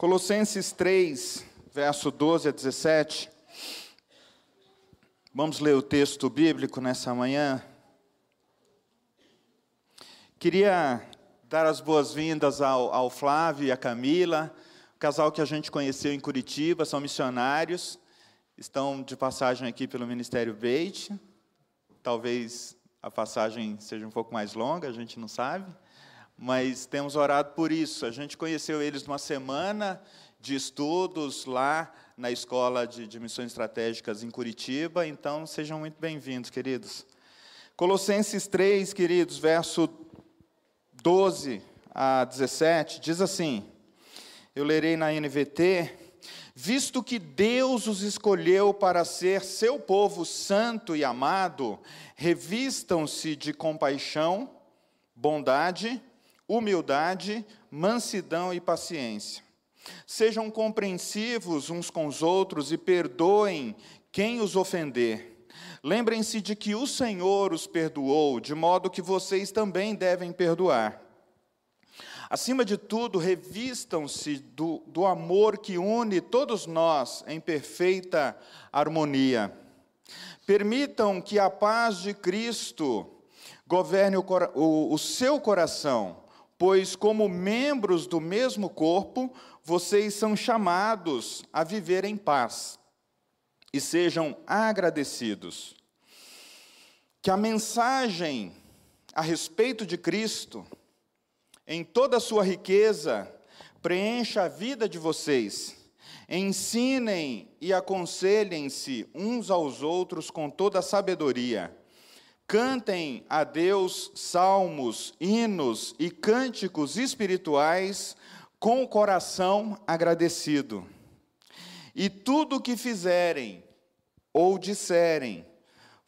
Colossenses 3, verso 12 a 17. Vamos ler o texto bíblico nessa manhã. Queria dar as boas-vindas ao, ao Flávio e à Camila, o casal que a gente conheceu em Curitiba, são missionários, estão de passagem aqui pelo Ministério Beit. Talvez a passagem seja um pouco mais longa, a gente não sabe mas temos orado por isso. A gente conheceu eles numa semana de estudos lá na Escola de, de Missões Estratégicas em Curitiba, então sejam muito bem-vindos, queridos. Colossenses 3, queridos, verso 12 a 17, diz assim: eu lerei na NVT. Visto que Deus os escolheu para ser seu povo santo e amado, revistam-se de compaixão, bondade, humildade, mansidão e paciência. Sejam compreensivos uns com os outros e perdoem quem os ofender. Lembrem-se de que o Senhor os perdoou, de modo que vocês também devem perdoar. Acima de tudo, revistam-se do, do amor que une todos nós em perfeita harmonia. Permitam que a paz de Cristo governe o, o, o seu coração pois, como membros do mesmo corpo, vocês são chamados a viver em paz e sejam agradecidos. Que a mensagem a respeito de Cristo, em toda a sua riqueza, preencha a vida de vocês. Ensinem e aconselhem-se uns aos outros com toda a sabedoria Cantem a Deus salmos, hinos e cânticos espirituais com o coração agradecido. E tudo o que fizerem ou disserem,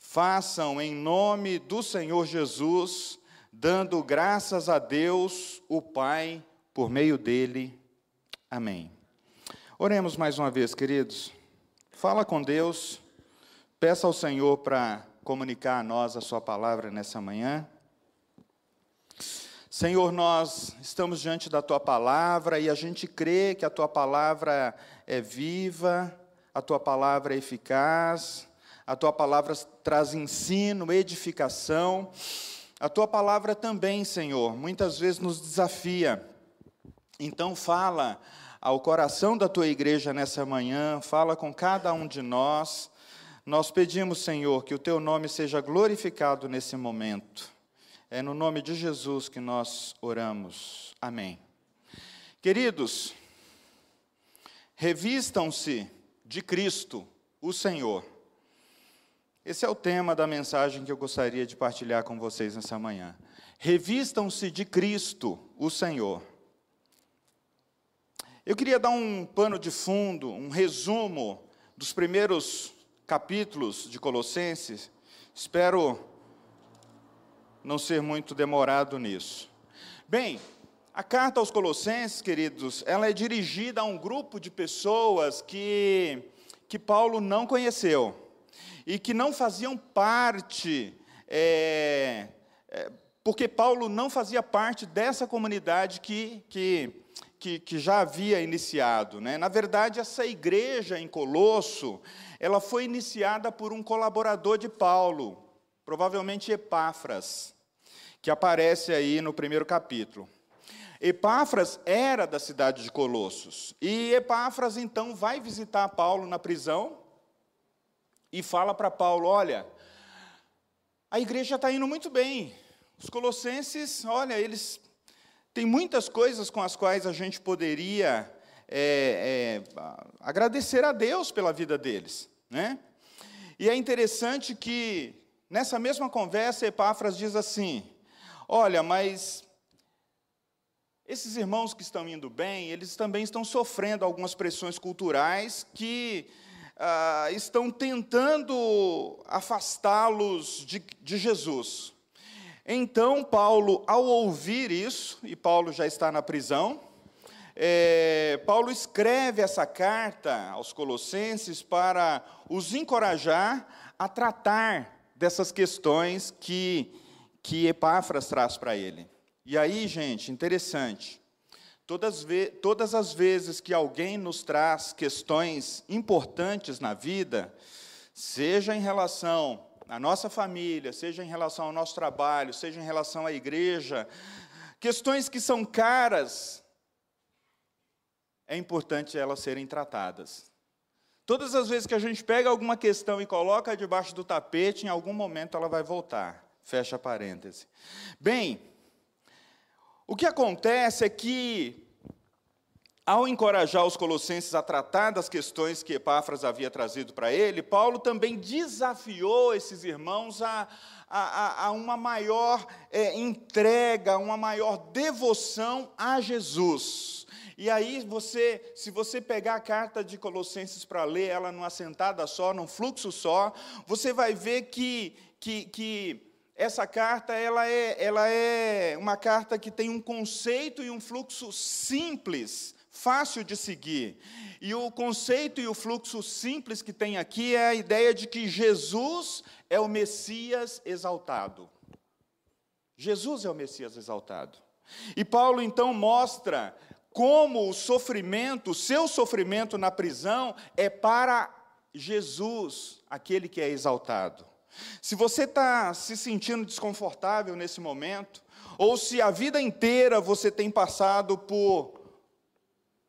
façam em nome do Senhor Jesus, dando graças a Deus, o Pai, por meio dele. Amém. Oremos mais uma vez, queridos. Fala com Deus, peça ao Senhor para comunicar a nós a Sua palavra nessa manhã. Senhor, nós estamos diante da Tua palavra e a gente crê que a Tua palavra é viva, a Tua palavra é eficaz, a Tua palavra traz ensino, edificação. A Tua palavra também, Senhor, muitas vezes nos desafia. Então, fala ao coração da Tua igreja nessa manhã, fala com cada um de nós nós pedimos, Senhor, que o teu nome seja glorificado nesse momento. É no nome de Jesus que nós oramos. Amém. Queridos, revistam-se de Cristo, o Senhor. Esse é o tema da mensagem que eu gostaria de partilhar com vocês nessa manhã. Revistam-se de Cristo, o Senhor. Eu queria dar um pano de fundo, um resumo dos primeiros capítulos de Colossenses, espero não ser muito demorado nisso. Bem, a carta aos Colossenses, queridos, ela é dirigida a um grupo de pessoas que, que Paulo não conheceu e que não faziam parte, é, é, porque Paulo não fazia parte dessa comunidade que, que, que, que já havia iniciado. Né? Na verdade, essa igreja em Colosso, ela foi iniciada por um colaborador de Paulo, provavelmente Epáfras, que aparece aí no primeiro capítulo. Epáfras era da cidade de Colossos. E Epáfras então vai visitar Paulo na prisão e fala para Paulo: Olha, a igreja está indo muito bem. Os colossenses, olha, eles têm muitas coisas com as quais a gente poderia é, é, agradecer a Deus pela vida deles. Né? E é interessante que, nessa mesma conversa, Epáfras diz assim: Olha, mas esses irmãos que estão indo bem, eles também estão sofrendo algumas pressões culturais que ah, estão tentando afastá-los de, de Jesus. Então, Paulo, ao ouvir isso, e Paulo já está na prisão, é, Paulo escreve essa carta aos Colossenses para os encorajar a tratar dessas questões que, que Epáfras traz para ele. E aí, gente, interessante. Todas, todas as vezes que alguém nos traz questões importantes na vida, seja em relação à nossa família, seja em relação ao nosso trabalho, seja em relação à igreja, questões que são caras, é importante elas serem tratadas. Todas as vezes que a gente pega alguma questão e coloca debaixo do tapete, em algum momento ela vai voltar. Fecha parêntese. Bem, o que acontece é que, ao encorajar os colossenses a tratar das questões que Epáfras havia trazido para ele, Paulo também desafiou esses irmãos a, a, a uma maior é, entrega, uma maior devoção a Jesus. E aí você, se você pegar a carta de Colossenses para ler ela numa sentada só, num fluxo só, você vai ver que, que, que essa carta ela é, ela é uma carta que tem um conceito e um fluxo simples, fácil de seguir. E o conceito e o fluxo simples que tem aqui é a ideia de que Jesus é o Messias exaltado. Jesus é o Messias exaltado. E Paulo então mostra como o sofrimento, o seu sofrimento na prisão é para Jesus, aquele que é exaltado. Se você está se sentindo desconfortável nesse momento, ou se a vida inteira você tem passado por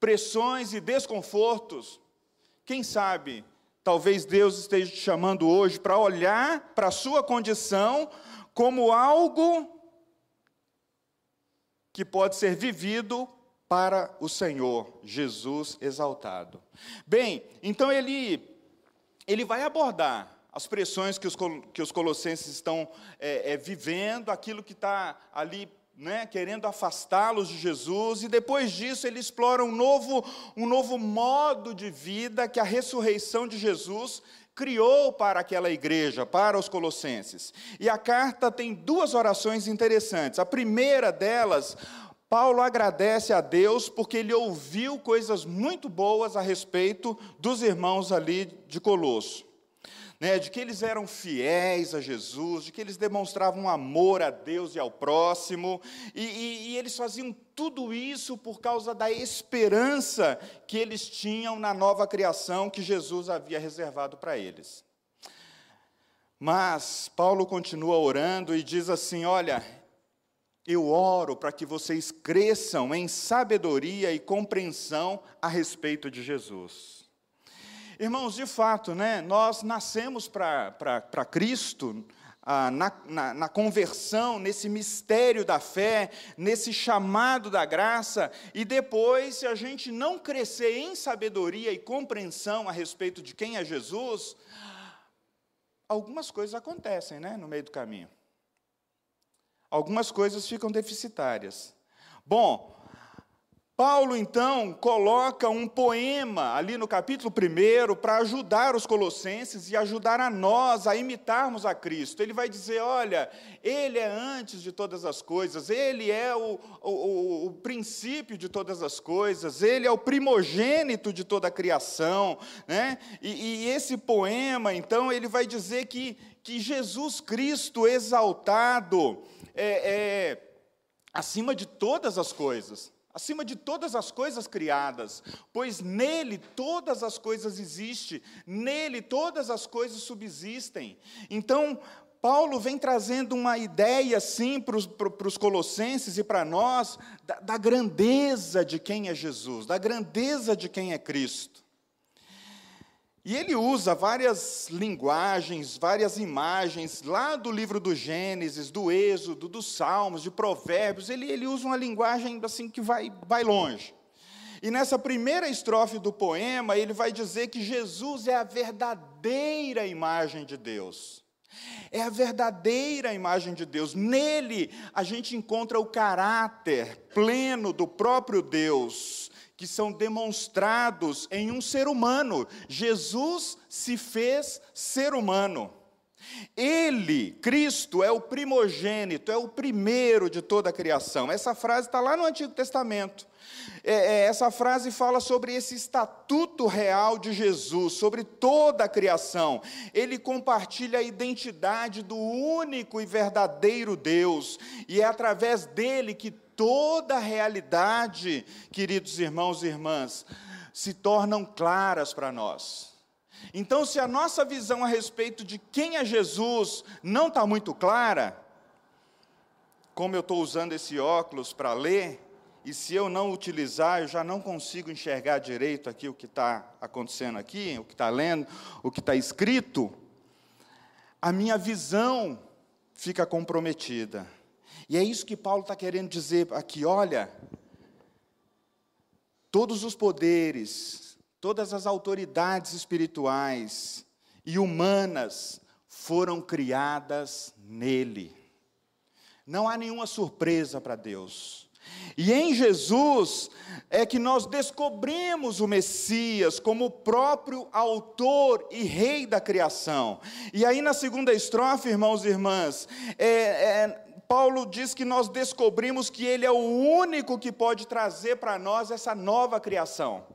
pressões e desconfortos, quem sabe, talvez Deus esteja te chamando hoje para olhar para a sua condição como algo que pode ser vivido para o Senhor, Jesus exaltado. Bem, então ele, ele vai abordar as pressões que os, que os colossenses estão é, é, vivendo, aquilo que está ali né, querendo afastá-los de Jesus, e depois disso ele explora um novo, um novo modo de vida que a ressurreição de Jesus criou para aquela igreja, para os colossenses. E a carta tem duas orações interessantes. A primeira delas, Paulo agradece a Deus porque ele ouviu coisas muito boas a respeito dos irmãos ali de Colosso né, de que eles eram fiéis a Jesus, de que eles demonstravam amor a Deus e ao próximo, e, e, e eles faziam tudo isso por causa da esperança que eles tinham na nova criação que Jesus havia reservado para eles. Mas Paulo continua orando e diz assim: Olha, eu oro para que vocês cresçam em sabedoria e compreensão a respeito de Jesus. Irmãos, de fato, né, nós nascemos para Cristo, ah, na, na, na, conversão, nesse mistério da fé, nesse chamado da graça, e depois, se a gente não crescer em sabedoria e compreensão a respeito de quem é Jesus, algumas coisas acontecem né, no meio do caminho. Algumas coisas ficam deficitárias. Bom, Paulo, então, coloca um poema ali no capítulo 1 para ajudar os colossenses e ajudar a nós a imitarmos a Cristo. Ele vai dizer: olha, Ele é antes de todas as coisas, Ele é o, o, o princípio de todas as coisas, Ele é o primogênito de toda a criação. Né? E, e esse poema, então, ele vai dizer que, que Jesus Cristo exaltado é, é acima de todas as coisas acima de todas as coisas criadas, pois nele todas as coisas existem, nele todas as coisas subsistem. Então, Paulo vem trazendo uma ideia, sim, para os, colossenses e para nós, da, da grandeza de quem é Jesus, da grandeza de quem é Cristo. E ele usa várias linguagens, várias imagens, lá do livro do Gênesis, do Êxodo, dos Salmos, de Provérbios, ele, ele usa uma linguagem assim que vai, vai longe. E nessa primeira estrofe do poema, ele vai dizer que Jesus é a verdadeira imagem de Deus. É a verdadeira imagem de Deus. Nele a gente encontra o caráter pleno do próprio Deus que são demonstrados em um ser humano. Jesus se fez ser humano. Ele, Cristo, é o primogênito, é o primeiro de toda a criação. Essa frase está lá no Antigo Testamento. É, é, essa frase fala sobre esse estatuto real de Jesus, sobre toda a criação. Ele compartilha a identidade do único e verdadeiro Deus, e é através dele que toda a realidade, queridos irmãos e irmãs, se tornam claras para nós. Então, se a nossa visão a respeito de quem é Jesus não está muito clara, como eu estou usando esse óculos para ler, e se eu não utilizar, eu já não consigo enxergar direito aqui o que está acontecendo aqui, o que está lendo, o que está escrito, a minha visão fica comprometida. E é isso que Paulo está querendo dizer aqui: olha, todos os poderes, todas as autoridades espirituais e humanas foram criadas nele. Não há nenhuma surpresa para Deus. E em Jesus é que nós descobrimos o Messias como o próprio autor e rei da criação. E aí na segunda estrofe, irmãos e irmãs, é, é, Paulo diz que nós descobrimos que ele é o único que pode trazer para nós essa nova criação.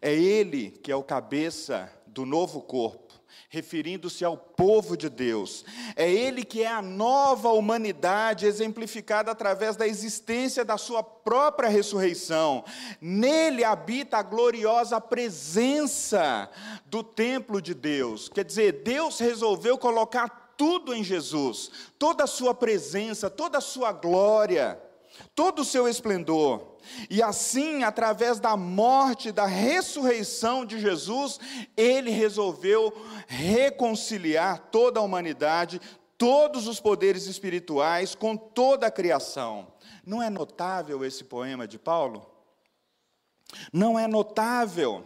É ele que é o cabeça do novo corpo referindo-se ao povo de Deus. É Ele que é a nova humanidade exemplificada através da existência da Sua própria ressurreição. Nele habita a gloriosa presença do templo de Deus. Quer dizer, Deus resolveu colocar tudo em Jesus, toda a Sua presença, toda a Sua glória, todo o seu esplendor. E assim, através da morte, da ressurreição de Jesus, ele resolveu reconciliar toda a humanidade, todos os poderes espirituais com toda a criação. Não é notável esse poema de Paulo? Não é notável?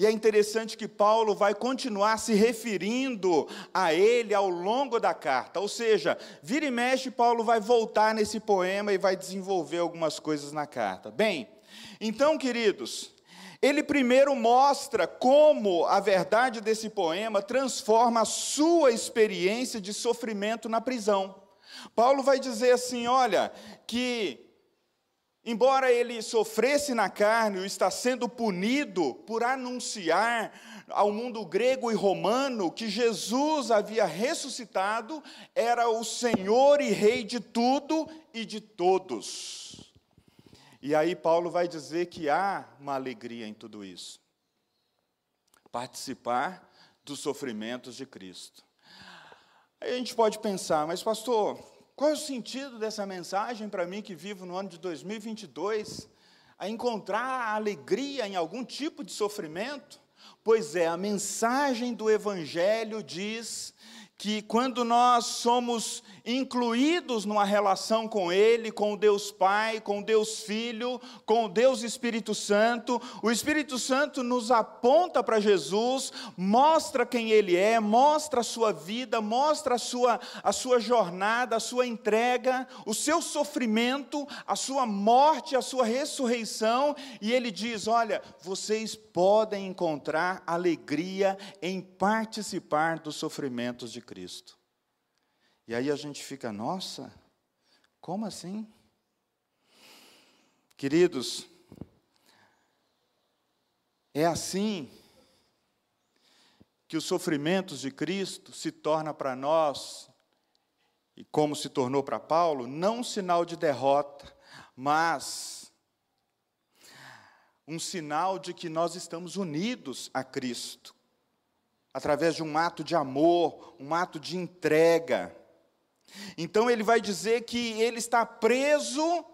E é interessante que Paulo vai continuar se referindo a ele ao longo da carta. Ou seja, vira e mexe, Paulo vai voltar nesse poema e vai desenvolver algumas coisas na carta. Bem, então, queridos, ele primeiro mostra como a verdade desse poema transforma a sua experiência de sofrimento na prisão. Paulo vai dizer assim: olha, que Embora ele sofresse na carne, está sendo punido por anunciar ao mundo grego e romano que Jesus havia ressuscitado, era o Senhor e Rei de tudo e de todos. E aí Paulo vai dizer que há uma alegria em tudo isso. Participar dos sofrimentos de Cristo. Aí a gente pode pensar, mas pastor, qual é o sentido dessa mensagem para mim que vivo no ano de 2022? A encontrar alegria em algum tipo de sofrimento? Pois é, a mensagem do Evangelho diz que quando nós somos incluídos numa relação com Ele, com Deus Pai, com Deus Filho, com Deus Espírito Santo, o Espírito Santo nos aponta para Jesus, mostra quem Ele é, mostra a sua vida, mostra a sua, a sua jornada, a sua entrega, o seu sofrimento, a sua morte, a sua ressurreição, e Ele diz: Olha, vocês podem encontrar alegria em participar dos sofrimentos de Cristo. E aí a gente fica, nossa, como assim? Queridos, é assim que os sofrimentos de Cristo se torna para nós, e como se tornou para Paulo, não um sinal de derrota, mas um sinal de que nós estamos unidos a Cristo, através de um ato de amor, um ato de entrega. Então ele vai dizer que ele está preso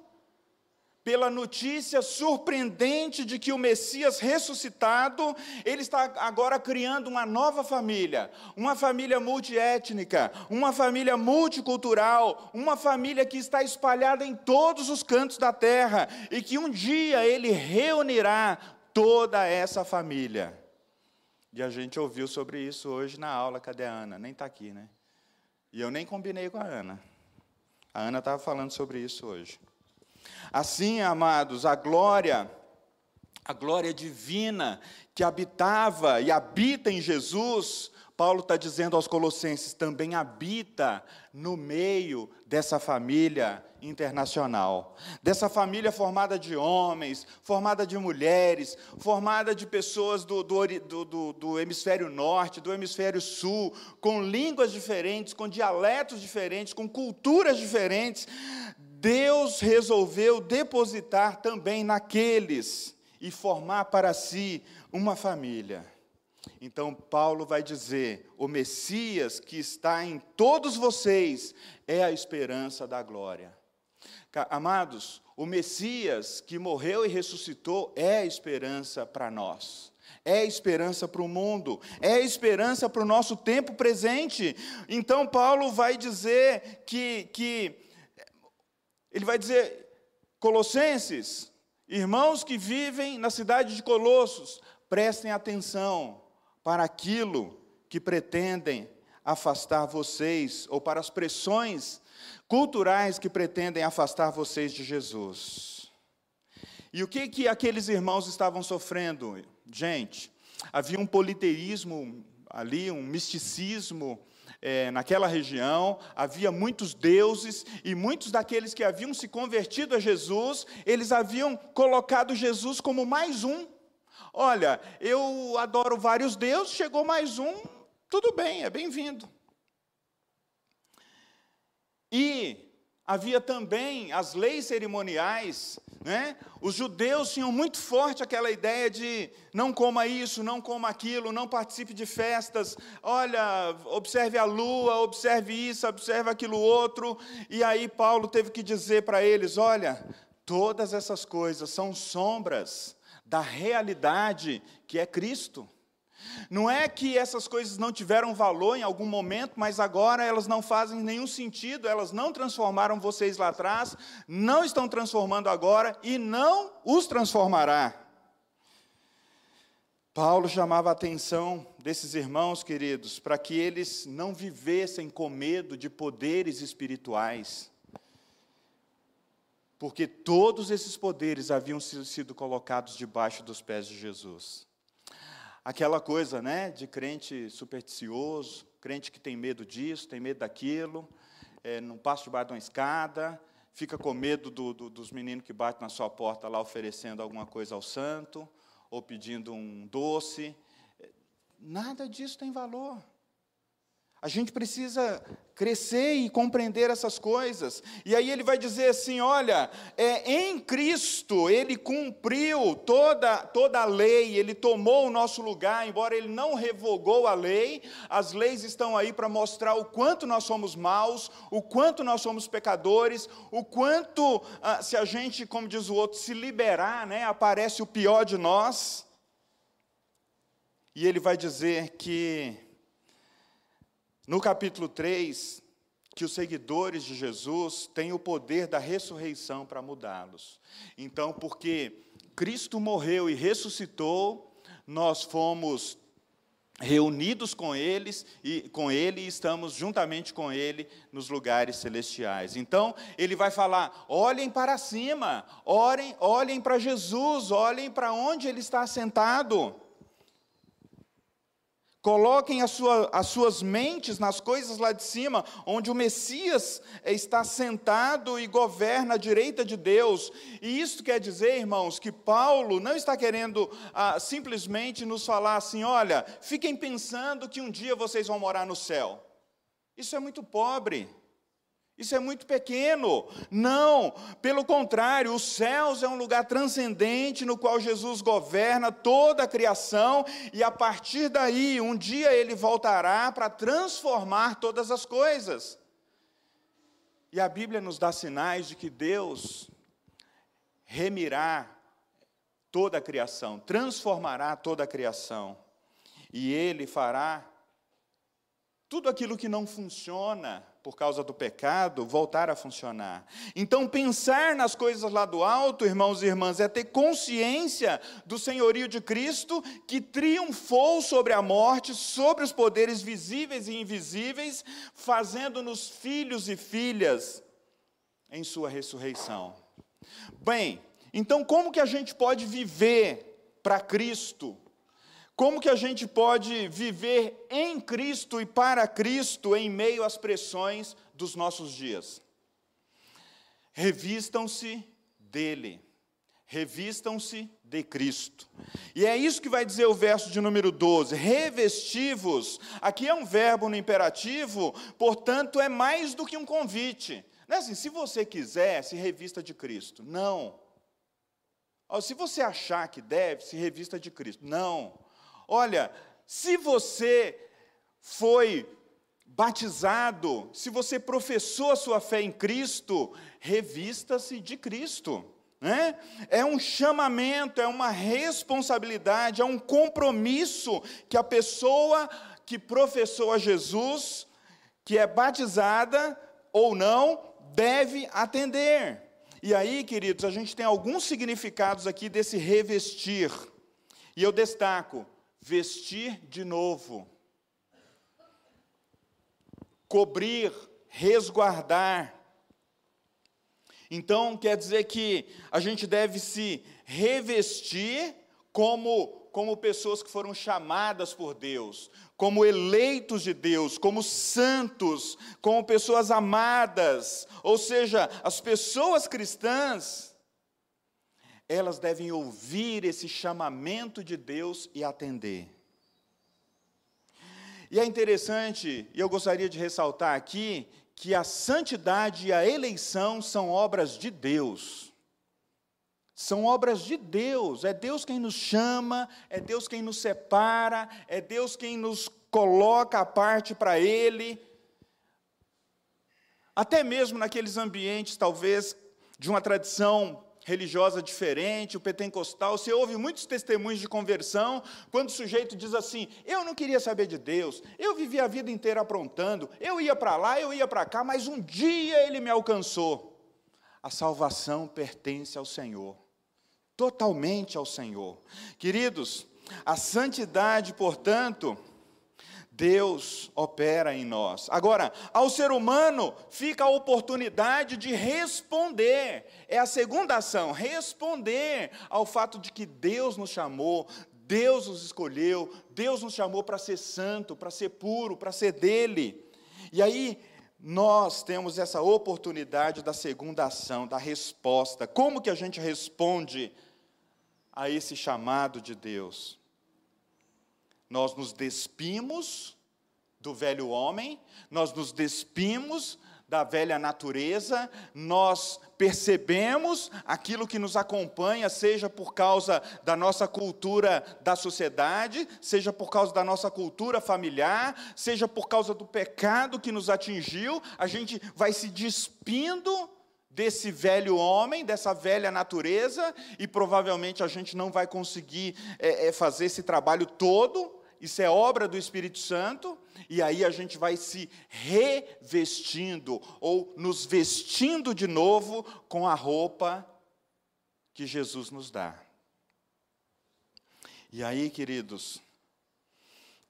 pela notícia surpreendente de que o Messias ressuscitado, ele está agora criando uma nova família, uma família multiétnica, uma família multicultural, uma família que está espalhada em todos os cantos da terra e que um dia ele reunirá toda essa família. E a gente ouviu sobre isso hoje na aula, cadê a Ana? Nem está aqui, né? E eu nem combinei com a Ana. A Ana estava falando sobre isso hoje. Assim, amados, a glória, a glória divina que habitava e habita em Jesus, Paulo está dizendo aos Colossenses, também habita no meio dessa família internacional, dessa família formada de homens, formada de mulheres, formada de pessoas do, do, do, do, hemisfério norte, do hemisfério sul, com línguas diferentes, com dialetos diferentes, com culturas diferentes, Deus resolveu depositar também naqueles e formar para si uma família. Então, Paulo vai dizer: o Messias que está em todos vocês é a esperança da glória. Amados, o Messias que morreu e ressuscitou é a esperança para nós. É esperança para o mundo, é esperança para o nosso tempo presente. Então, Paulo vai dizer que, que ele vai dizer, Colossenses, irmãos que vivem na cidade de Colossos, prestem atenção para aquilo que pretendem afastar vocês, ou para as pressões culturais que pretendem afastar vocês de Jesus. E o que, que aqueles irmãos estavam sofrendo? Gente, havia um politeísmo ali, um misticismo é, naquela região, havia muitos deuses, e muitos daqueles que haviam se convertido a Jesus, eles haviam colocado Jesus como mais um. Olha, eu adoro vários deuses, chegou mais um, tudo bem, é bem-vindo. E havia também as leis cerimoniais, né? Os judeus tinham muito forte aquela ideia de não coma isso, não coma aquilo, não participe de festas. Olha, observe a lua, observe isso, observe aquilo outro. E aí Paulo teve que dizer para eles: olha, todas essas coisas são sombras da realidade que é Cristo. Não é que essas coisas não tiveram valor em algum momento, mas agora elas não fazem nenhum sentido, elas não transformaram vocês lá atrás, não estão transformando agora e não os transformará. Paulo chamava a atenção desses irmãos, queridos, para que eles não vivessem com medo de poderes espirituais, porque todos esses poderes haviam sido colocados debaixo dos pés de Jesus aquela coisa, né, de crente supersticioso, crente que tem medo disso, tem medo daquilo, é, não passa debaixo de uma escada, fica com medo do, do, dos meninos que batem na sua porta lá oferecendo alguma coisa ao santo, ou pedindo um doce. Nada disso tem valor. A gente precisa crescer e compreender essas coisas. E aí ele vai dizer assim: olha, é, em Cristo ele cumpriu toda, toda a lei, ele tomou o nosso lugar, embora ele não revogou a lei, as leis estão aí para mostrar o quanto nós somos maus, o quanto nós somos pecadores, o quanto, ah, se a gente, como diz o outro, se liberar, né, aparece o pior de nós. E ele vai dizer que no capítulo 3, que os seguidores de Jesus têm o poder da ressurreição para mudá-los. Então, porque Cristo morreu e ressuscitou, nós fomos reunidos com eles e com ele e estamos juntamente com ele nos lugares celestiais. Então, ele vai falar: olhem para cima, orem, olhem para Jesus, olhem para onde ele está sentado. Coloquem as, sua, as suas mentes nas coisas lá de cima, onde o Messias está sentado e governa à direita de Deus. E isso quer dizer, irmãos, que Paulo não está querendo ah, simplesmente nos falar assim: olha, fiquem pensando que um dia vocês vão morar no céu. Isso é muito pobre. Isso é muito pequeno. Não, pelo contrário, os céus é um lugar transcendente no qual Jesus governa toda a criação e a partir daí, um dia ele voltará para transformar todas as coisas. E a Bíblia nos dá sinais de que Deus remirá toda a criação, transformará toda a criação. E ele fará tudo aquilo que não funciona por causa do pecado, voltar a funcionar. Então, pensar nas coisas lá do alto, irmãos e irmãs, é ter consciência do senhorio de Cristo que triunfou sobre a morte, sobre os poderes visíveis e invisíveis, fazendo-nos filhos e filhas em Sua ressurreição. Bem, então, como que a gente pode viver para Cristo? Como que a gente pode viver em Cristo e para Cristo em meio às pressões dos nossos dias? Revistam-se dele. revistam-se de Cristo. E é isso que vai dizer o verso de número 12: revestivos. Aqui é um verbo no imperativo, portanto, é mais do que um convite. Não é assim, se você quiser, se revista de Cristo. Não. Se você achar que deve, se revista de Cristo. Não. Olha, se você foi batizado, se você professou a sua fé em Cristo, revista-se de Cristo. Né? É um chamamento, é uma responsabilidade, é um compromisso que a pessoa que professou a Jesus, que é batizada ou não, deve atender. E aí, queridos, a gente tem alguns significados aqui desse revestir. E eu destaco: vestir de novo, cobrir, resguardar. Então, quer dizer que a gente deve se revestir como como pessoas que foram chamadas por Deus, como eleitos de Deus, como santos, como pessoas amadas. Ou seja, as pessoas cristãs, elas devem ouvir esse chamamento de Deus e atender. E é interessante, e eu gostaria de ressaltar aqui, que a santidade e a eleição são obras de Deus. São obras de Deus, é Deus quem nos chama, é Deus quem nos separa, é Deus quem nos coloca a parte para Ele. Até mesmo naqueles ambientes, talvez, de uma tradição religiosa diferente, o pentecostal, você ouve muitos testemunhos de conversão, quando o sujeito diz assim: Eu não queria saber de Deus, eu vivi a vida inteira aprontando, eu ia para lá, eu ia para cá, mas um dia ele me alcançou. A salvação pertence ao Senhor totalmente ao Senhor. Queridos, a santidade, portanto, Deus opera em nós. Agora, ao ser humano fica a oportunidade de responder. É a segunda ação, responder ao fato de que Deus nos chamou, Deus nos escolheu, Deus nos chamou para ser santo, para ser puro, para ser dele. E aí, nós temos essa oportunidade da segunda ação, da resposta. Como que a gente responde a esse chamado de Deus. Nós nos despimos do velho homem, nós nos despimos da velha natureza, nós percebemos aquilo que nos acompanha, seja por causa da nossa cultura da sociedade, seja por causa da nossa cultura familiar, seja por causa do pecado que nos atingiu, a gente vai se despindo desse velho homem, dessa velha natureza, e provavelmente a gente não vai conseguir é, é, fazer esse trabalho todo, isso é obra do Espírito Santo, e aí a gente vai se revestindo, ou nos vestindo de novo com a roupa que Jesus nos dá. E aí, queridos,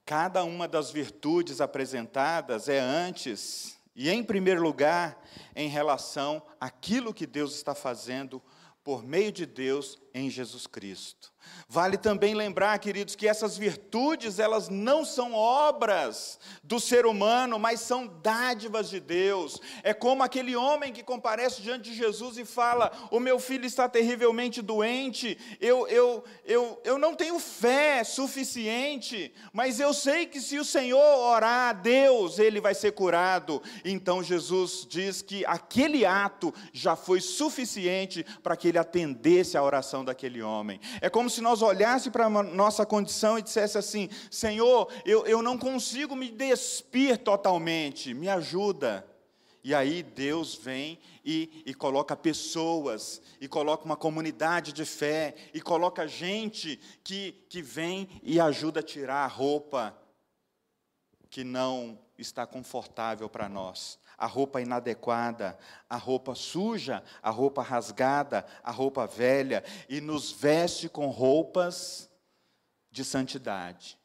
cada uma das virtudes apresentadas é antes e, em primeiro lugar, em relação àquilo que Deus está fazendo por meio de Deus em Jesus Cristo. Vale também lembrar, queridos, que essas virtudes, elas não são obras do ser humano, mas são dádivas de Deus. É como aquele homem que comparece diante de Jesus e fala: O meu filho está terrivelmente doente, eu, eu, eu, eu não tenho fé suficiente, mas eu sei que se o Senhor orar a Deus, ele vai ser curado. Então Jesus diz que aquele ato já foi suficiente para que ele atendesse a oração daquele homem. É como se nós olhássemos para a nossa condição e dissesse assim: Senhor, eu, eu não consigo me despir totalmente, me ajuda. E aí Deus vem e, e, coloca pessoas, e coloca uma comunidade de fé, e coloca gente que, que vem e ajuda a tirar a roupa que não está confortável para nós a roupa inadequada, a roupa suja, a roupa rasgada, a roupa velha, e nos veste com roupas de santidade,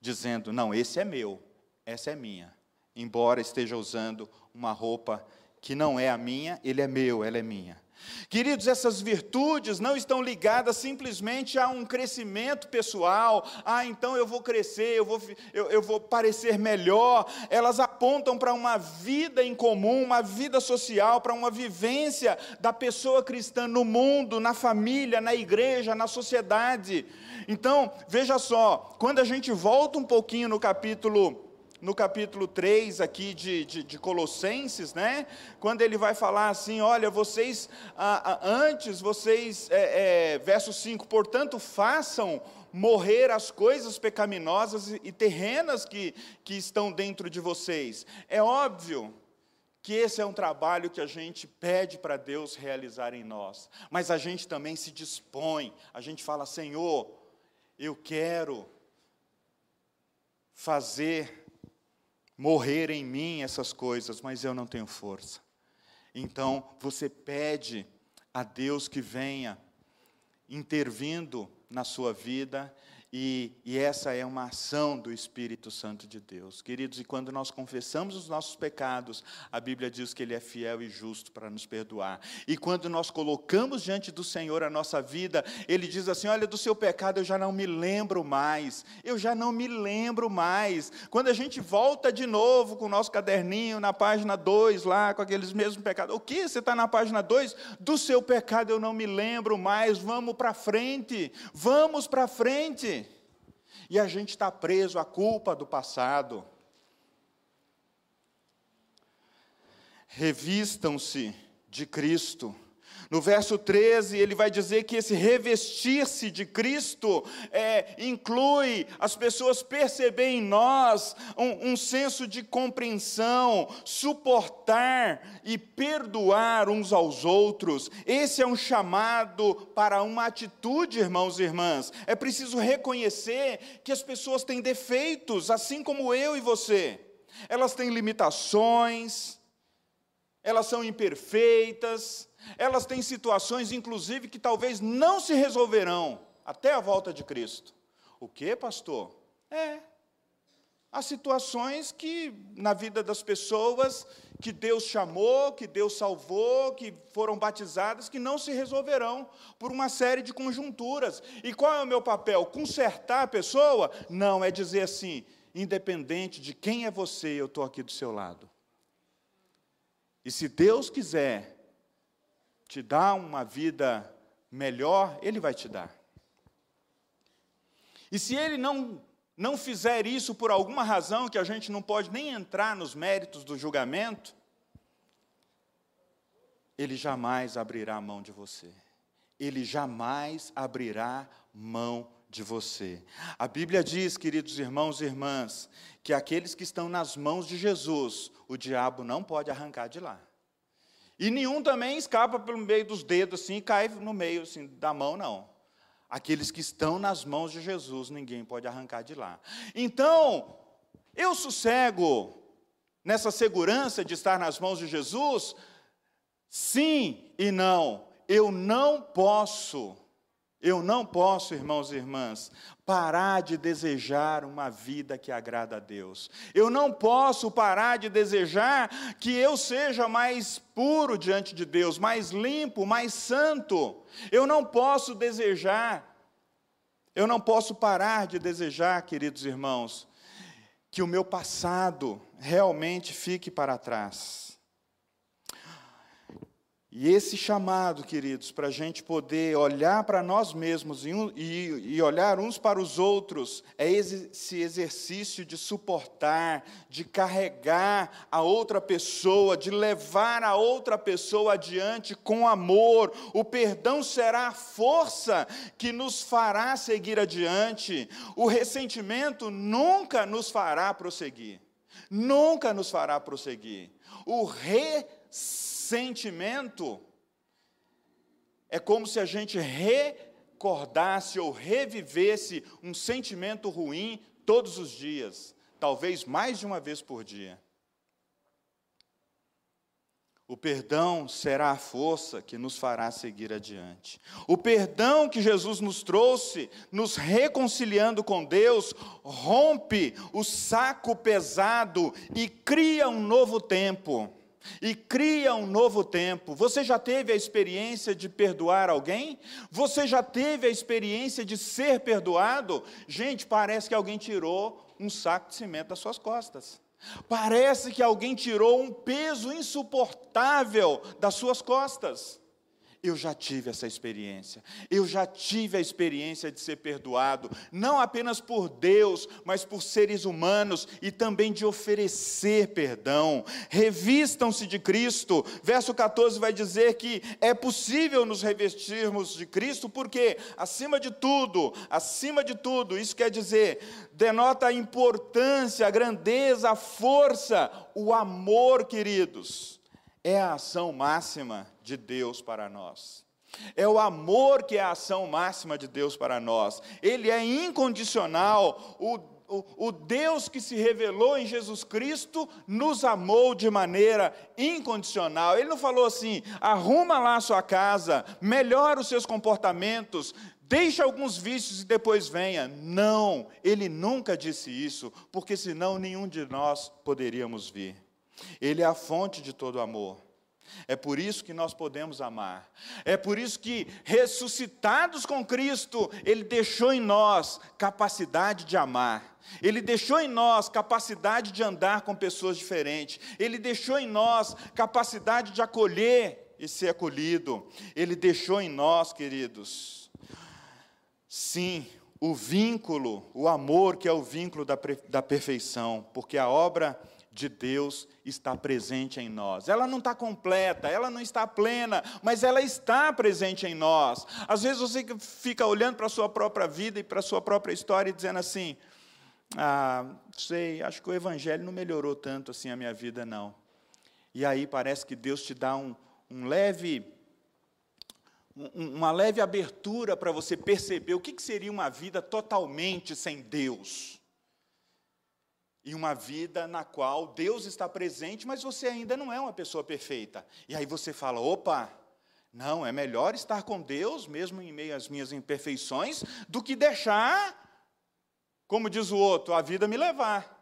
dizendo: não, esse é meu, essa é minha, embora esteja usando uma roupa que não é a minha, ele é meu, ela é minha. Queridos, essas virtudes não estão ligadas simplesmente a um crescimento pessoal, ah, então eu vou crescer, eu vou, eu, eu vou parecer melhor. Elas apontam para uma vida em comum, uma vida social, para uma vivência da pessoa cristã no mundo, na família, na igreja, na sociedade. Então, veja só, quando a gente volta um pouquinho no capítulo no capítulo 3 aqui de, de, de, Colossenses, né? Quando ele vai falar assim, olha, vocês, antes, vocês, é, é, verso 5, portanto, façam morrer as coisas pecaminosas e terrenas que, que estão dentro de vocês. É óbvio que esse é um trabalho que a gente pede para Deus realizar em nós, mas a gente também se dispõe, a gente fala, Senhor, eu quero fazer morrer em mim essas coisas, mas eu não tenho força. Então, você pede a Deus que venha intervindo na sua vida e, e, essa é uma ação do Espírito Santo de Deus. Queridos, e quando nós confessamos os nossos pecados, a Bíblia diz que Ele é fiel e justo para nos perdoar. E quando nós colocamos diante do Senhor a nossa vida, Ele diz assim: Olha, do seu pecado eu já não me lembro mais. Eu já não me lembro mais. Quando a gente volta de novo com o nosso caderninho na página 2, lá, com aqueles mesmos pecados. O que? Você está na página 2? Do seu pecado eu não me lembro mais. Vamos para frente. Vamos para frente. E a gente está preso à culpa do passado. Revistam-se de Cristo. No verso 13, ele vai dizer que esse revestir-se de Cristo é, inclui as pessoas perceber em nós um, um senso de compreensão, suportar e perdoar uns aos outros. Esse é um chamado para uma atitude, irmãos e irmãs. É preciso reconhecer que as pessoas têm defeitos, assim como eu e você. Elas têm limitações, elas são imperfeitas, elas têm situações, inclusive, que talvez não se resolverão até a volta de Cristo. O que, pastor? É. Há situações que, na vida das pessoas, que Deus chamou, que Deus salvou, que foram batizadas, que não se resolverão por uma série de conjunturas. E qual é o meu papel? Consertar a pessoa? Não, é dizer assim: independente de quem é você, eu estou aqui do seu lado. E se Deus quiser te dar uma vida melhor, Ele vai te dar. E se Ele não, não fizer isso por alguma razão, que a gente não pode nem entrar nos méritos do julgamento, Ele jamais abrirá a mão de você. Ele jamais abrirá mão de você. A Bíblia diz, queridos irmãos e irmãs, que aqueles que estão nas mãos de Jesus, o diabo não pode arrancar de lá. E nenhum também escapa pelo meio dos dedos assim e cai no meio assim, da mão, não. Aqueles que estão nas mãos de Jesus, ninguém pode arrancar de lá. Então, eu sossego nessa segurança de estar nas mãos de Jesus? Sim e não. Eu não posso eu não posso, irmãos e irmãs, parar de desejar uma vida que agrada a Deus. Eu não posso parar de desejar que eu seja mais puro diante de Deus, mais limpo, mais santo. Eu não posso desejar, eu não posso parar de desejar, queridos irmãos, que o meu passado realmente fique para trás. E esse chamado, queridos, para a gente poder olhar para nós mesmos e, e, e, olhar uns para os outros, é esse exercício de suportar, de carregar a outra pessoa, de levar a outra pessoa adiante com amor. O perdão será a força que nos fará seguir adiante. O ressentimento nunca nos fará prosseguir. Nunca nos fará prosseguir. O ressentimento sentimento é como se a gente recordasse ou revivesse um sentimento ruim todos os dias, talvez mais de uma vez por dia. O perdão será a força que nos fará seguir adiante. O perdão que Jesus nos trouxe, nos reconciliando com Deus, rompe o saco pesado e cria um novo tempo. E cria um novo tempo. Você já teve a experiência de perdoar alguém? Você já teve a experiência de ser perdoado? Gente, parece que alguém tirou um saco de cimento das suas costas. Parece que alguém tirou um peso insuportável das suas costas. Eu já tive essa experiência. Eu já tive a experiência de ser perdoado, não apenas por Deus, mas por seres humanos e também de oferecer perdão. Revistam-se de Cristo. Verso 14 vai dizer que é possível nos revestirmos de Cristo, porque acima de tudo, acima de tudo, isso quer dizer, denota a importância, a grandeza, a força, o amor, queridos é a ação máxima de Deus para nós. É o amor que é a ação máxima de Deus para nós. Ele é incondicional. O, o, o, Deus que se revelou em Jesus Cristo nos amou de maneira incondicional. Ele não falou assim: arruma lá a sua casa, melhora os seus comportamentos, deixa alguns vícios e depois venha. Não, ele nunca disse isso, porque senão nenhum de nós poderíamos vir. Ele é a fonte de todo amor. É por isso que nós podemos amar. É por isso que, ressuscitados com Cristo, Ele deixou em nós capacidade de amar. Ele deixou em nós capacidade de andar com pessoas diferentes. Ele deixou em nós capacidade de acolher e ser acolhido. Ele deixou em nós, queridos, sim, o vínculo, o amor que é o vínculo da, da perfeição, porque a obra de Deus está presente em nós. Ela não está completa, ela não está plena, mas ela está presente em nós. Às vezes você fica olhando para a sua própria vida e para a sua própria história e dizendo assim: ah, sei, acho que o Evangelho não melhorou tanto assim a minha vida, não. E aí parece que Deus te dá um, um leve. Uma leve abertura para você perceber o que seria uma vida totalmente sem Deus e uma vida na qual Deus está presente, mas você ainda não é uma pessoa perfeita. E aí você fala: opa, não, é melhor estar com Deus, mesmo em meio às minhas imperfeições, do que deixar, como diz o outro, a vida me levar.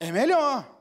É melhor.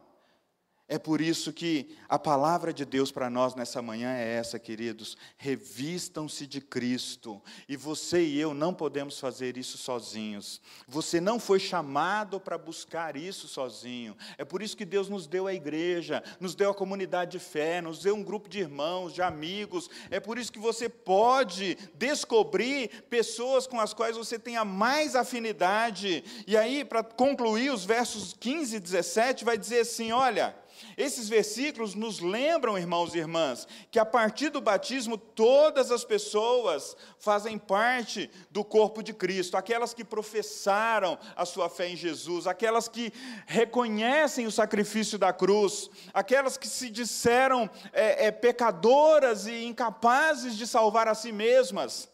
É por isso que a palavra de Deus para nós nessa manhã é essa, queridos. Revistam-se de Cristo. E você e eu não podemos fazer isso sozinhos. Você não foi chamado para buscar isso sozinho. É por isso que Deus nos deu a igreja, nos deu a comunidade de fé, nos deu um grupo de irmãos, de amigos. É por isso que você pode descobrir pessoas com as quais você tenha mais afinidade. E aí, para concluir, os versos 15 e 17 vai dizer assim: olha. Esses versículos nos lembram, irmãos e irmãs, que a partir do batismo todas as pessoas fazem parte do corpo de Cristo, aquelas que professaram a sua fé em Jesus, aquelas que reconhecem o sacrifício da cruz, aquelas que se disseram é, é, pecadoras e incapazes de salvar a si mesmas.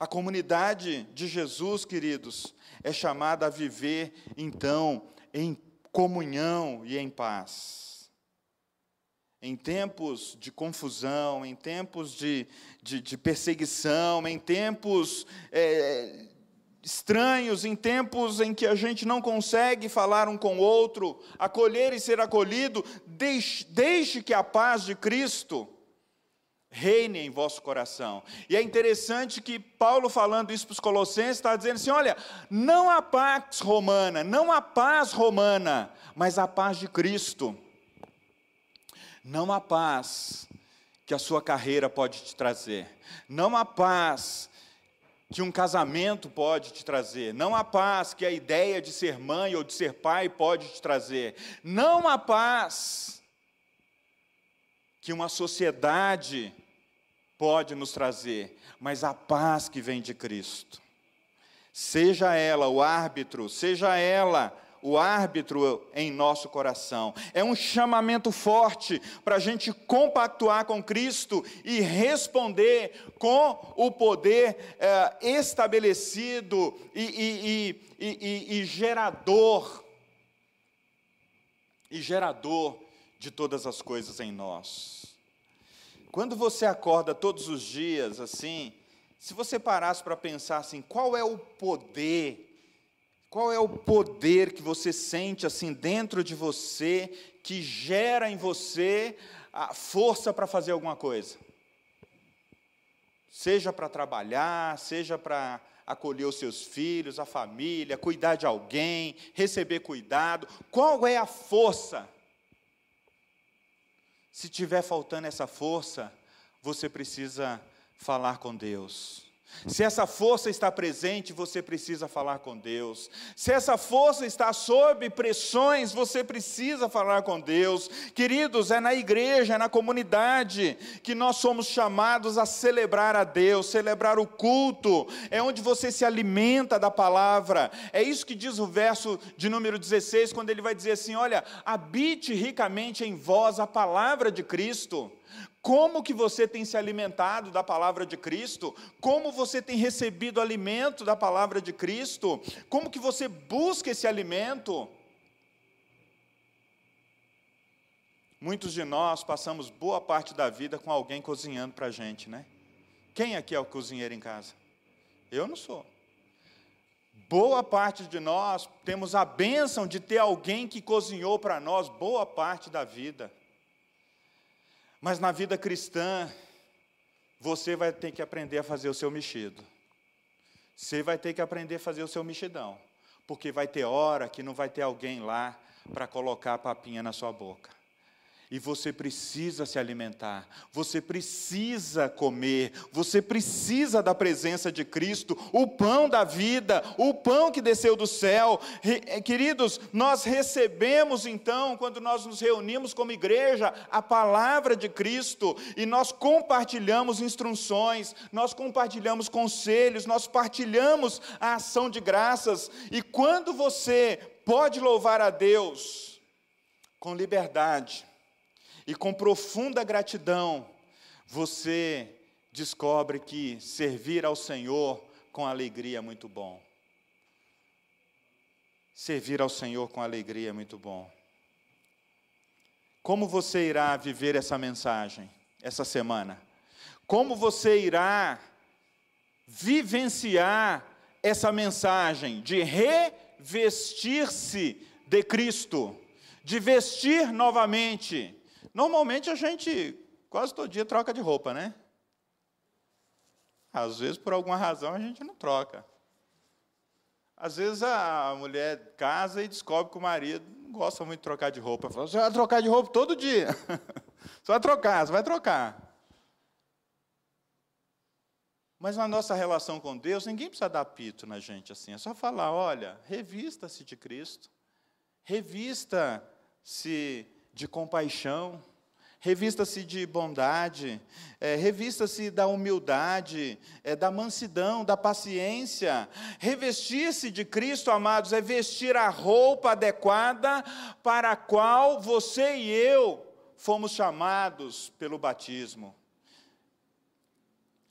A comunidade de Jesus, queridos, é chamada a viver então em comunhão e em paz. Em tempos de confusão, em tempos de, de, de perseguição, em tempos é, estranhos, em tempos em que a gente não consegue falar um com o outro, acolher e ser acolhido, deixe, deixe que a paz de Cristo reine em vosso coração. E é interessante que Paulo, falando isso para os Colossenses, está dizendo assim: olha, não há paz romana, não há paz romana, mas a paz de Cristo. Não há paz que a sua carreira pode te trazer, não há paz que um casamento pode te trazer, não há paz que a ideia de ser mãe ou de ser pai pode te trazer, não há paz que uma sociedade pode nos trazer, mas a paz que vem de Cristo. Seja ela o árbitro, seja ela o árbitro em nosso coração. É um chamamento forte para a gente compactuar com Cristo e responder com o poder é, estabelecido e, e, e, e gerador e gerador de todas as coisas em nós. Quando você acorda todos os dias assim, se você parasse para pensar assim, qual é o poder Qual é o poder que você sente assim dentro de você, que gera em você a força para fazer alguma coisa? Seja para trabalhar, seja para acolher os seus filhos, a família, cuidar de alguém, receber cuidado. Qual é a força? Se tiver faltando essa força, você precisa falar com Deus. Se essa força está presente, você precisa falar com Deus. Se essa força está sob pressões, você precisa falar com Deus. Queridos, é na igreja, é na comunidade que nós somos chamados a celebrar a Deus, celebrar o culto. É onde você se alimenta da palavra. É isso que diz o verso de número 16, quando ele vai dizer assim: Olha, habite ricamente em vós a palavra de Cristo. Como que você tem se alimentado da palavra de Cristo? Como você tem recebido alimento da palavra de Cristo? Como que você busca esse alimento? Muitos de nós passamos boa parte da vida com alguém cozinhando para a gente, né? Quem aqui é o cozinheiro em casa? Eu não sou. Boa parte de nós temos a bênção de ter alguém que cozinhou para nós boa parte da vida. Mas na vida cristã, você vai ter que aprender a fazer o seu mexido. Você vai ter que aprender a fazer o seu mexidão. Porque vai ter hora que não vai ter alguém lá para colocar a papinha na sua boca. E você precisa se alimentar, você precisa comer, você precisa da presença de Cristo, o pão da vida, o pão que desceu do céu. Eh, queridos, nós recebemos então, quando nós nos reunimos como igreja, a palavra de Cristo e nós compartilhamos instruções, nós compartilhamos conselhos, nós partilhamos a ação de graças. E quando você pode louvar a Deus com liberdade, e com profunda gratidão, você descobre que servir ao Senhor com alegria é muito bom. Servir ao Senhor com alegria é muito bom. Como você irá viver essa mensagem essa semana? Como você irá vivenciar essa mensagem de revestir-se de Cristo, de vestir novamente Normalmente a gente quase todo dia troca de roupa, né? Às vezes, por alguma razão, a gente não troca. Às vezes a mulher casa e descobre que o marido não gosta muito de trocar de roupa. Fala, você vai trocar de roupa todo dia. você vai trocar, você vai trocar. Mas na nossa relação com Deus, ninguém precisa dar pito na gente assim. É só falar: olha, revista-se de Cristo, revista-se de compaixão, revista-se de bondade, é, revista-se da humildade, é, da mansidão, da paciência. Revestir-se de Cristo, amados, é vestir a roupa adequada para a qual você e eu fomos chamados pelo batismo.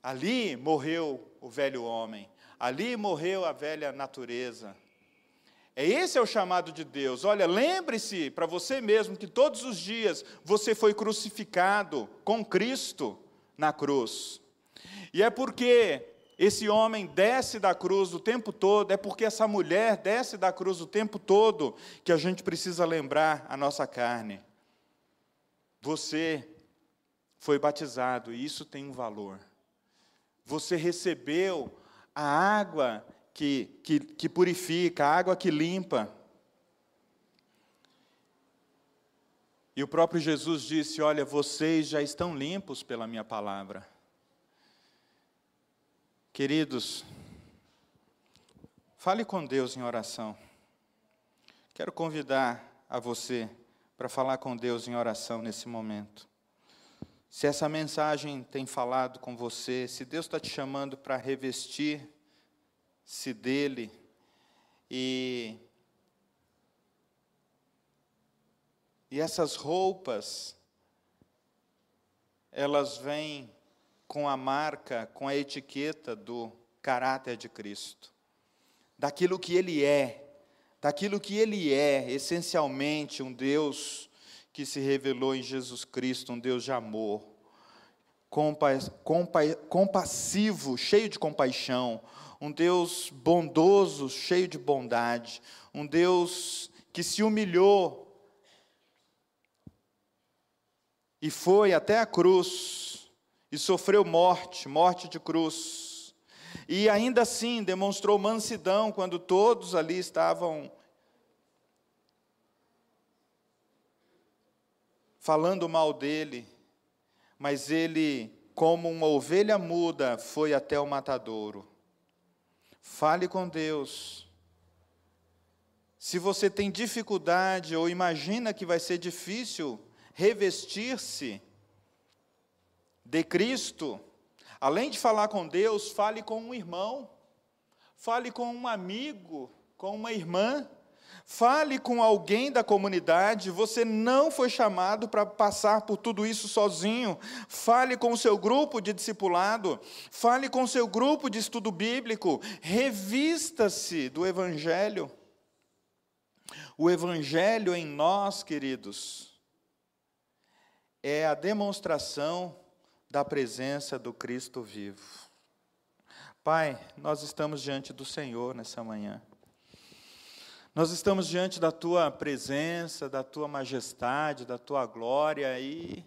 Ali morreu o velho homem, ali morreu a velha natureza. É esse é o chamado de Deus. Olha, lembre-se para você mesmo que todos os dias você foi crucificado com Cristo na cruz. E é porque esse homem desce da cruz o tempo todo, é porque essa mulher desce da cruz o tempo todo que a gente precisa lembrar a nossa carne. Você foi batizado e isso tem um valor. Você recebeu a água que, que, que purifica, a água que limpa. E o próprio Jesus disse: Olha, vocês já estão limpos pela minha palavra. Queridos, fale com Deus em oração. Quero convidar a você para falar com Deus em oração nesse momento. Se essa mensagem tem falado com você, se Deus está te chamando para revestir se dele e e essas roupas elas vêm com a marca, com a etiqueta do caráter de Cristo, daquilo que ele é, daquilo que ele é, essencialmente um Deus que se revelou em Jesus Cristo, um Deus de amor, compa compa compassivo, cheio de compaixão, um Deus bondoso, cheio de bondade, um Deus que se humilhou e foi até a cruz e sofreu morte, morte de cruz. E ainda assim demonstrou mansidão quando todos ali estavam falando mal dele, mas ele, como uma ovelha muda, foi até o matadouro. Fale com Deus. Se você tem dificuldade ou imagina que vai ser difícil revestir-se de Cristo, além de falar com Deus, fale com um irmão, fale com um amigo, com uma irmã, fale com alguém da comunidade. Você não foi chamado para passar por tudo isso sozinho. Fale com o seu grupo de discipulado, fale com o seu grupo de estudo bíblico, revista-se do Evangelho. O Evangelho em nós, queridos, é a demonstração da presença do Cristo vivo. Pai, nós estamos diante do Senhor nessa manhã. Nós estamos diante da tua presença, da tua majestade, da tua glória e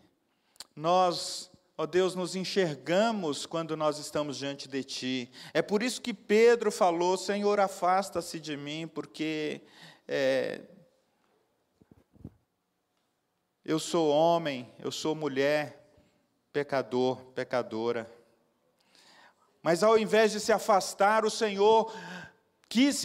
nós, ó Deus, nos enxergamos quando nós estamos diante de ti. É por isso que Pedro falou: Senhor, afasta-se de mim, porque é, eu sou homem, eu sou mulher, pecador, pecadora. Mas ao invés de se afastar, o Senhor quis,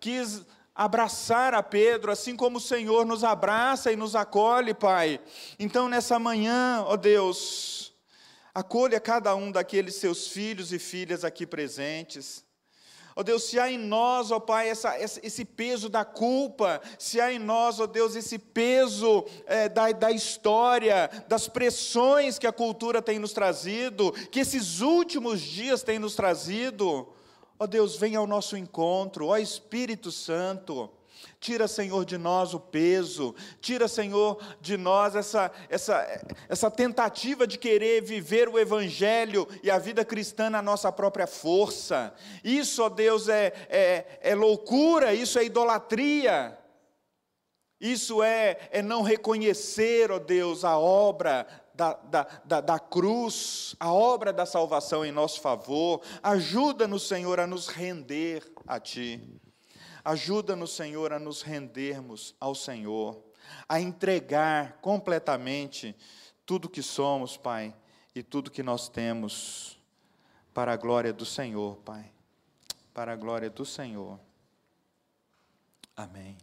quis abraçar a Pedro, assim como o Senhor nos abraça e nos acolhe, Pai. Então, nessa manhã, ó Deus, acolha cada um daqueles seus filhos e filhas aqui presentes. Ó Deus, se há em nós, ó Pai, essa, esse peso da culpa, se há em nós, ó Deus, esse peso é, da, da história, das pressões que a cultura tem nos trazido, que esses últimos dias têm nos trazido, ó Deus, venha ao nosso encontro, ó Espírito Santo. Tira, Senhor, de nós o peso, tira, Senhor, de nós essa, essa, essa tentativa de querer viver o Evangelho e a vida cristã na nossa própria força. Isso, ó Deus, é, é, é loucura, isso é idolatria. Isso é, é não reconhecer, ó Deus, a obra da, da, da, da, cruz, a obra da salvação em nosso favor. Ajuda-nos, Senhor, a nos render a Ti. Ajuda-nos, Senhor, a nos rendermos ao Senhor, a entregar completamente tudo que somos, Pai, e tudo que nós temos para a glória do Senhor, Pai. Para a glória do Senhor. Amém.